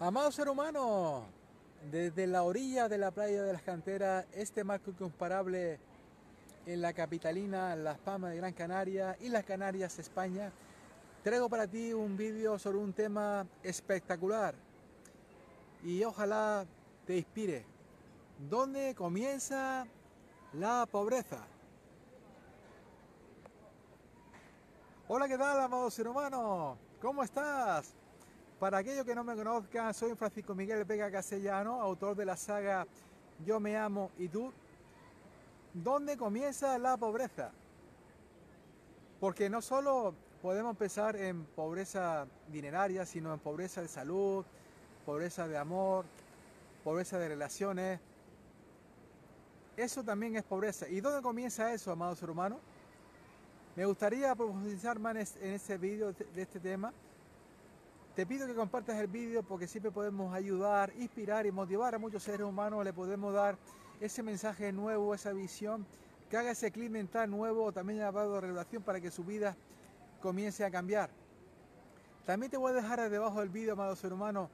Amado ser humano, desde la orilla de la playa de las canteras, este marco incomparable en la capitalina Las Palmas de Gran Canaria y las Canarias, España, traigo para ti un vídeo sobre un tema espectacular y ojalá te inspire. ¿Dónde comienza la pobreza? Hola, ¿qué tal, amado ser humano? ¿Cómo estás? Para aquellos que no me conozcan, soy Francisco Miguel Vega Castellano, autor de la saga Yo me amo y tú. ¿Dónde comienza la pobreza? Porque no solo podemos pensar en pobreza dineraria, sino en pobreza de salud, pobreza de amor, pobreza de relaciones. Eso también es pobreza. ¿Y dónde comienza eso, amado ser humano? Me gustaría profundizar más en este vídeo de este tema te pido que compartas el vídeo porque siempre podemos ayudar, inspirar y motivar a muchos seres humanos. Le podemos dar ese mensaje nuevo, esa visión, que haga ese clic mental nuevo, también llamado revelación para que su vida comience a cambiar. También te voy a dejar debajo del vídeo, amado ser humano,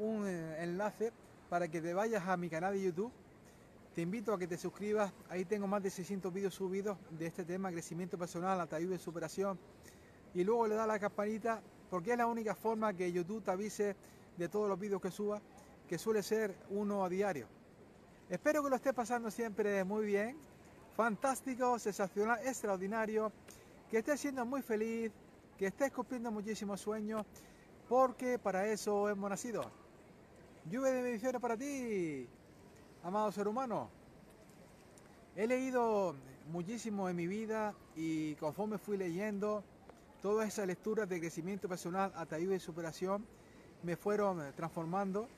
un eh, enlace para que te vayas a mi canal de YouTube. Te invito a que te suscribas. Ahí tengo más de 600 vídeos subidos de este tema, crecimiento personal, ataúd de superación. Y luego le da la campanita porque es la única forma que YouTube te avise de todos los vídeos que suba, que suele ser uno a diario. Espero que lo estés pasando siempre muy bien, fantástico, sensacional, extraordinario, que estés siendo muy feliz, que estés cumpliendo muchísimos sueños, porque para eso hemos nacido. Lluvia de bendiciones para ti, amado ser humano. He leído muchísimo en mi vida y conforme fui leyendo, Todas esas lecturas de crecimiento personal, ataído y superación me fueron eh, transformando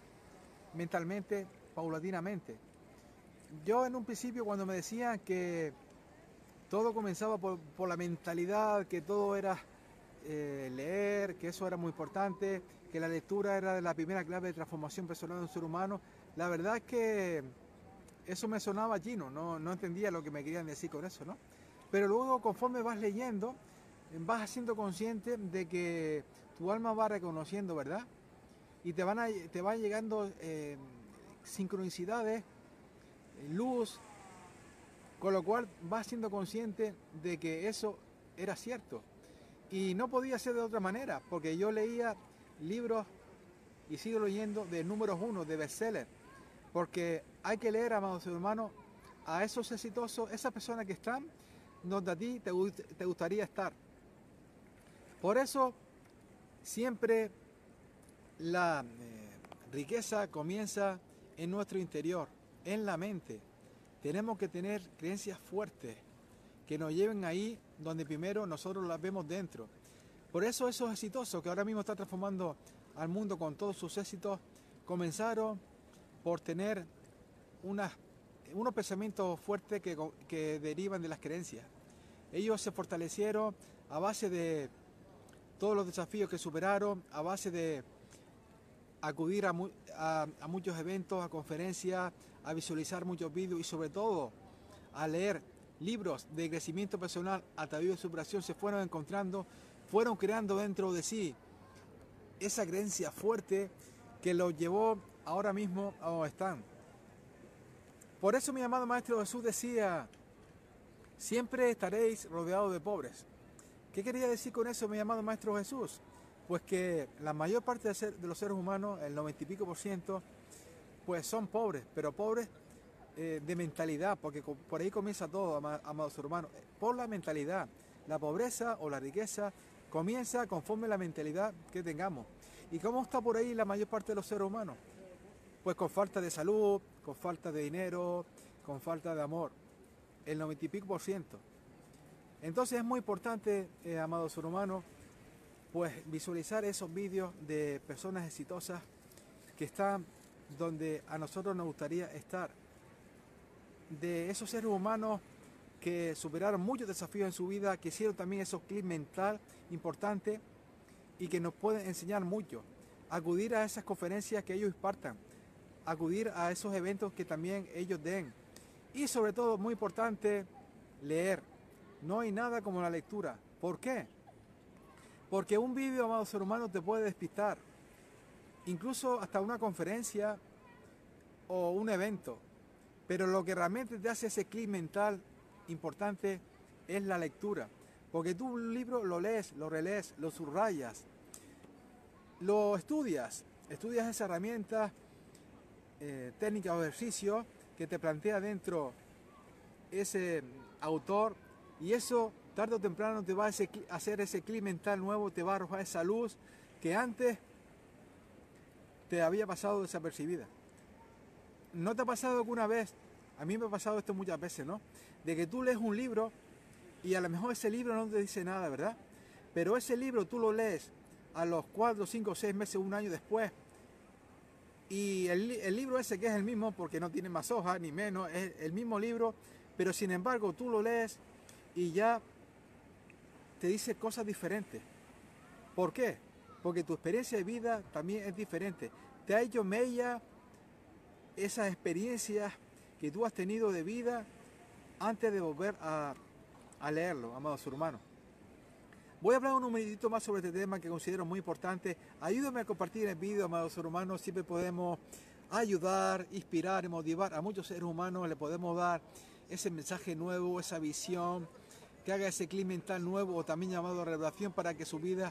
mentalmente, paulatinamente. Yo en un principio cuando me decían que todo comenzaba por, la mentalidad, que todo era eh, leer, que eso era muy importante, que la lectura era la primera clave de transformación personal de un ser humano, la verdad es que eso me sonaba chino, no, no entendía lo que me querían decir con eso, ¿no? Pero luego conforme vas leyendo, vas siendo consciente de que tu alma va reconociendo, ¿verdad? Y te van, te van llegando eh, sincronicidades, luz, con lo cual vas siendo consciente de que eso era cierto. Y no podía ser de otra manera, porque yo leía libros y sigo leyendo de números uno, de bestseller, porque hay que leer, amados hermanos, a esos exitosos, esas personas que están donde a ti te gustaría estar. Por eso siempre la eh, riqueza comienza en nuestro interior, en la mente. Tenemos que tener creencias fuertes que nos lleven ahí donde primero nosotros las vemos dentro. Por eso esos exitosos que ahora mismo están transformando al mundo con todos sus éxitos, comenzaron por tener unos pensamientos fuertes que, que derivan de las creencias. Ellos se fortalecieron a base de todos los desafíos que superaron a base de acudir a, muchos eventos, a conferencias, a visualizar muchos vídeos y sobre todo a leer libros de crecimiento personal, atavío de superación, se fueron encontrando, fueron creando dentro de sí esa creencia fuerte que los llevó ahora mismo a donde están. Por eso mi amado Maestro Jesús decía, siempre estaréis rodeados de pobres. ¿Qué quería decir con eso mi amado Maestro Jesús? Pues que la mayor parte de, los seres humanos, el noventa y pico por ciento, pues son pobres, pero pobres eh, de mentalidad, porque por ahí comienza todo, amados hermanos, por la mentalidad. La pobreza o la riqueza comienza conforme la mentalidad que tengamos. ¿Y cómo está por ahí la mayor parte de los seres humanos? Pues con falta de salud, con falta de dinero, con falta de amor. El noventa y pico por ciento. Entonces es muy importante, eh, amados humanos, pues visualizar esos vídeos de personas exitosas que están donde a nosotros nos gustaría estar. De esos seres humanos que superaron muchos desafíos en su vida, que hicieron también esos clics mental importantes y que nos pueden enseñar mucho. Acudir a esas conferencias que ellos impartan, acudir a esos eventos que también ellos den. Y sobre todo, muy importante, leer no hay nada como la lectura. ¿Por qué? Porque un vídeo, amado ser humano, te puede despistar. incluso hasta una conferencia o un evento. Pero lo que realmente te hace ese clic mental importante es la lectura. Porque tú un libro lo lees, lo relees, lo subrayas, lo estudias, estudias esa herramienta eh, técnica o ejercicio que te plantea dentro ese autor y eso tarde o temprano te va a hacer ese clic mental nuevo, te va a arrojar esa luz que antes te había pasado desapercibida. ¿No te ha pasado alguna vez? A mí me ha pasado esto muchas veces, ¿no? De que tú lees un libro y a lo mejor ese libro no te dice nada, ¿verdad? Pero ese libro tú lo lees a los 4, 5, 6 meses, un año después. Y el, libro ese que es el mismo, porque no tiene más hojas ni menos, es el mismo libro, pero sin embargo tú lo lees y ya te dice cosas diferentes. ¿Por qué? Porque tu experiencia de vida también es diferente. Te ha hecho mella esas experiencias que tú has tenido de vida antes de volver a, leerlo, amados hermanos. Voy a hablar un minutito más sobre este tema que considero muy importante. Ayúdame a compartir el vídeo, amados hermanos. Siempre podemos ayudar, inspirar y motivar a muchos seres humanos. Le podemos dar ese mensaje nuevo, esa visión, que haga ese clima mental nuevo o también llamado revelación para que su vida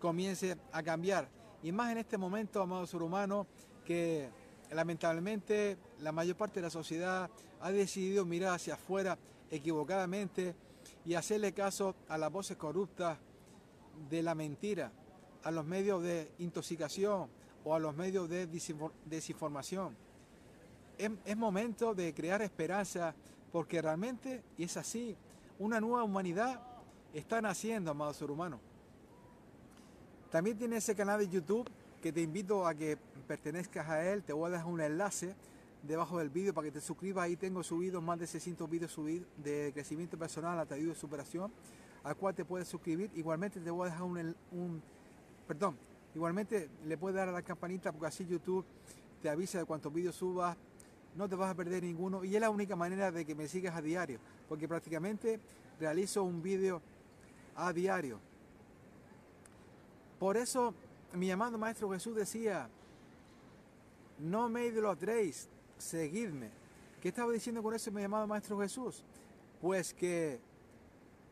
comience a cambiar. Y más en este momento, amados seres humanos, que lamentablemente la mayor parte de la sociedad ha decidido mirar hacia afuera equivocadamente y hacerle caso a las voces corruptas de la mentira, a los medios de intoxicación o a los medios de desinformación. Es, momento de crear esperanza porque realmente, y es así, una nueva humanidad está naciendo, amados ser humanos. También tiene ese canal de YouTube que te invito a que pertenezcas a él. Te voy a dejar un enlace debajo del vídeo para que te suscribas. Ahí tengo subido más de 600 vídeos de crecimiento personal, a de superación, al cual te puedes suscribir. Igualmente te voy a dejar un, un, perdón, igualmente le puedes dar a la campanita porque así YouTube te avisa de cuántos vídeos subas. No te vas a perder ninguno y es la única manera de que me sigas a diario, porque prácticamente realizo un vídeo a diario. Por eso mi amado Maestro Jesús decía, no me idolatréis, seguidme. ¿Qué estaba diciendo con eso mi amado Maestro Jesús? Pues que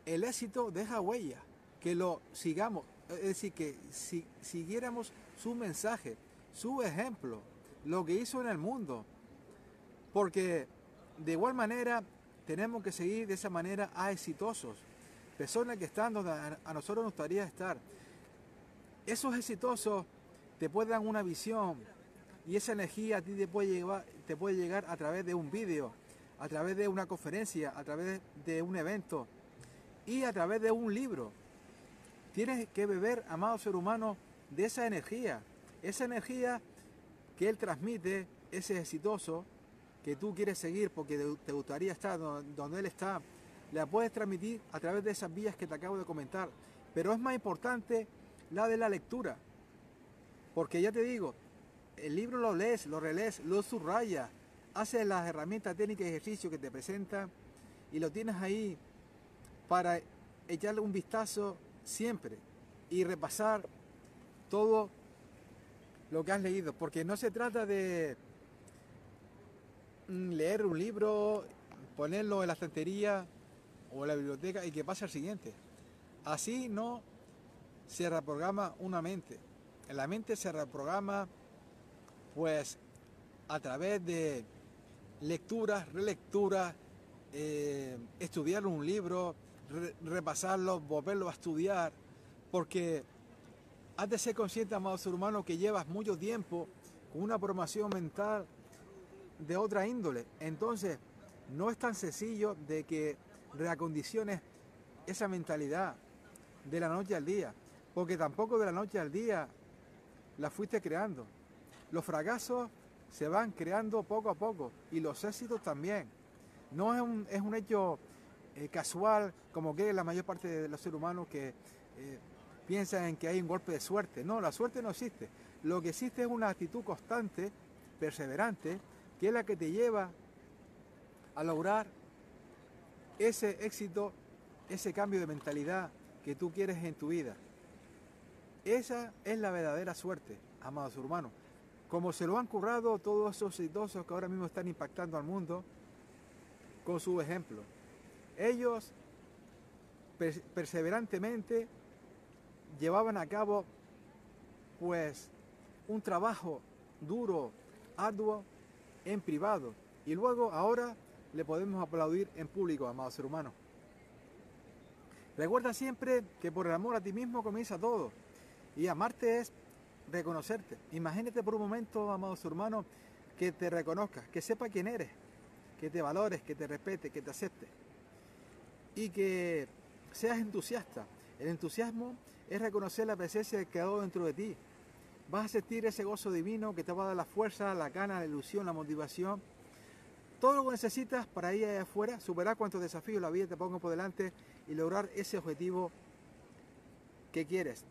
el éxito deja huella, que lo sigamos, es decir, que si, siguiéramos su mensaje, su ejemplo, lo que hizo en el mundo. Porque de igual manera tenemos que seguir de esa manera a exitosos, personas que están donde a nosotros nos gustaría estar. Esos exitosos te pueden dar una visión, y esa energía a ti te puede, te puede llegar a través de un vídeo, a través de una conferencia, a través de un evento y a través de un libro. Tienes que beber, amado ser humano, de esa energía. Esa energía que él transmite, ese exitoso, que tú quieres seguir porque te gustaría estar donde él está, la puedes transmitir a través de esas vías que te acabo de comentar. Pero es más importante la de la lectura. Porque ya te digo, el libro lo lees, lo relees, lo subrayas, haces las herramientas técnicas y ejercicios que te presentan y lo tienes ahí para echarle un vistazo siempre y repasar todo lo que has leído, porque no se trata de leer un libro, ponerlo en la estantería o en la biblioteca y que pase al siguiente. Así no se reprograma una mente. En la mente se reprograma pues a través de lecturas, relecturas, eh, estudiar un libro, repasarlo, volverlo a estudiar, porque has de ser consciente, amado ser humano, que llevas mucho tiempo con una formación mental de otra índole. Entonces, no es tan sencillo de que reacondiciones esa mentalidad de la noche al día, porque tampoco de la noche al día la fuiste creando. Los fracasos se van creando poco a poco y los éxitos también. No es un, es un hecho eh, casual como que la mayor parte de los seres humanos que eh, piensan en que hay un golpe de suerte. No, la suerte no existe. Lo que existe es una actitud constante, perseverante, que es la que te lleva a lograr ese éxito, ese cambio de mentalidad que tú quieres en tu vida. Esa es la verdadera suerte amados hermanos. Como se lo han currado todos esos exitosos que ahora mismo están impactando al mundo con su ejemplo. Ellos perseverantemente llevaban a cabo pues un trabajo duro, arduo, en privado. Y luego ahora le podemos aplaudir en público, amado ser humano. Recuerda siempre que por el amor a ti mismo comienza todo. Y amarte es reconocerte. Imagínate por un momento, amado ser humano, que te reconozcas, que sepa quién eres, que te valores, que te respete, que te acepte. Y que seas entusiasta. El entusiasmo es reconocer la presencia del Creador dentro de ti. Vas a sentir ese gozo divino que te va a dar la fuerza, la gana, la ilusión, la motivación. Todo lo que necesitas para ir allá afuera, superar cuantos desafíos la vida te ponga por delante y lograr ese objetivo que quieres.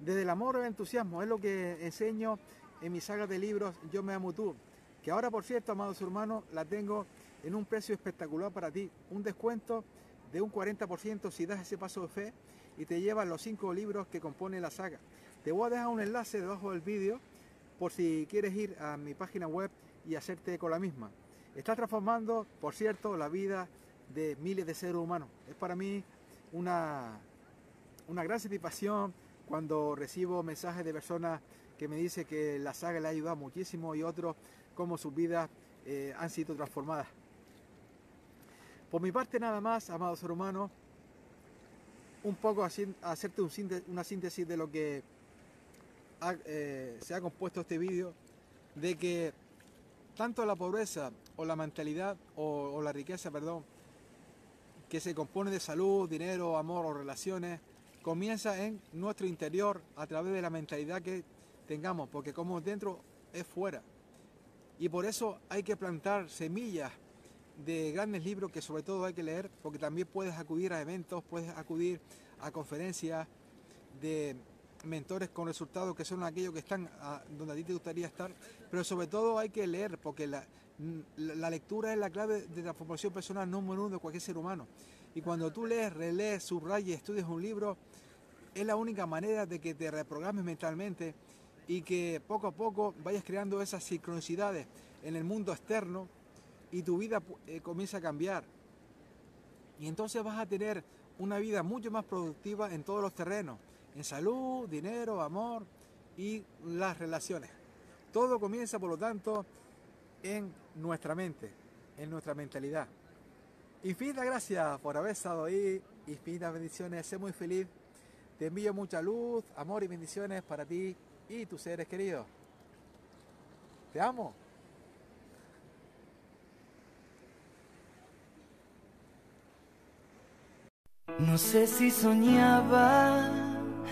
Desde el amor al entusiasmo es lo que enseño en mi saga de libros Yo me amo tú, que ahora por cierto, amados hermanos, la tengo en un precio espectacular para ti, un descuento de un 40% si das ese paso de fe y te llevan los cinco libros que componen la saga. Te voy a dejar un enlace debajo del vídeo por si quieres ir a mi página web y hacerte con la misma. Está transformando, por cierto, la vida de miles de seres humanos. Es para mí una, una gran satisfacción cuando recibo mensajes de personas que me dicen que la saga le ha ayudado muchísimo y otros como sus vidas eh, han sido transformadas. Por mi parte nada más, amado ser humano, un poco hacerte una síntesis de lo que eh, se ha compuesto este vídeo, de que tanto la pobreza o la mentalidad o, la riqueza, perdón, que se compone de salud, dinero, amor o relaciones, comienza en nuestro interior a través de la mentalidad que tengamos, porque como dentro es fuera. Y por eso hay que plantar semillas de grandes libros que sobre todo hay que leer, porque también puedes acudir a eventos, puedes acudir a conferencias de mentores con resultados que son aquellos que están donde a ti te gustaría estar, pero sobre todo hay que leer, porque la, la lectura es la clave de transformación personal número uno de cualquier ser humano. Y cuando tú lees, relees, subrayes, estudias un libro, es la única manera de que te reprogrames mentalmente y que poco a poco vayas creando esas sincronicidades en el mundo externo y tu vida eh, comienza a cambiar. Y entonces vas a tener una vida mucho más productiva en todos los terrenos, en salud, dinero, amor y las relaciones. Todo comienza, por lo tanto, en nuestra mente, en nuestra mentalidad. Infinitas gracias por haber estado ahí, infinitas bendiciones, sé muy feliz. Te envío mucha luz, amor y bendiciones para ti y tus seres queridos. Te amo. No sé si soñaba,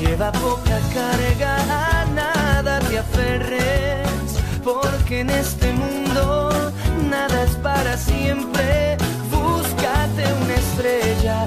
Lleva poca carga, a nada te aferres, porque en este mundo nada es para siempre. Búscate una estrella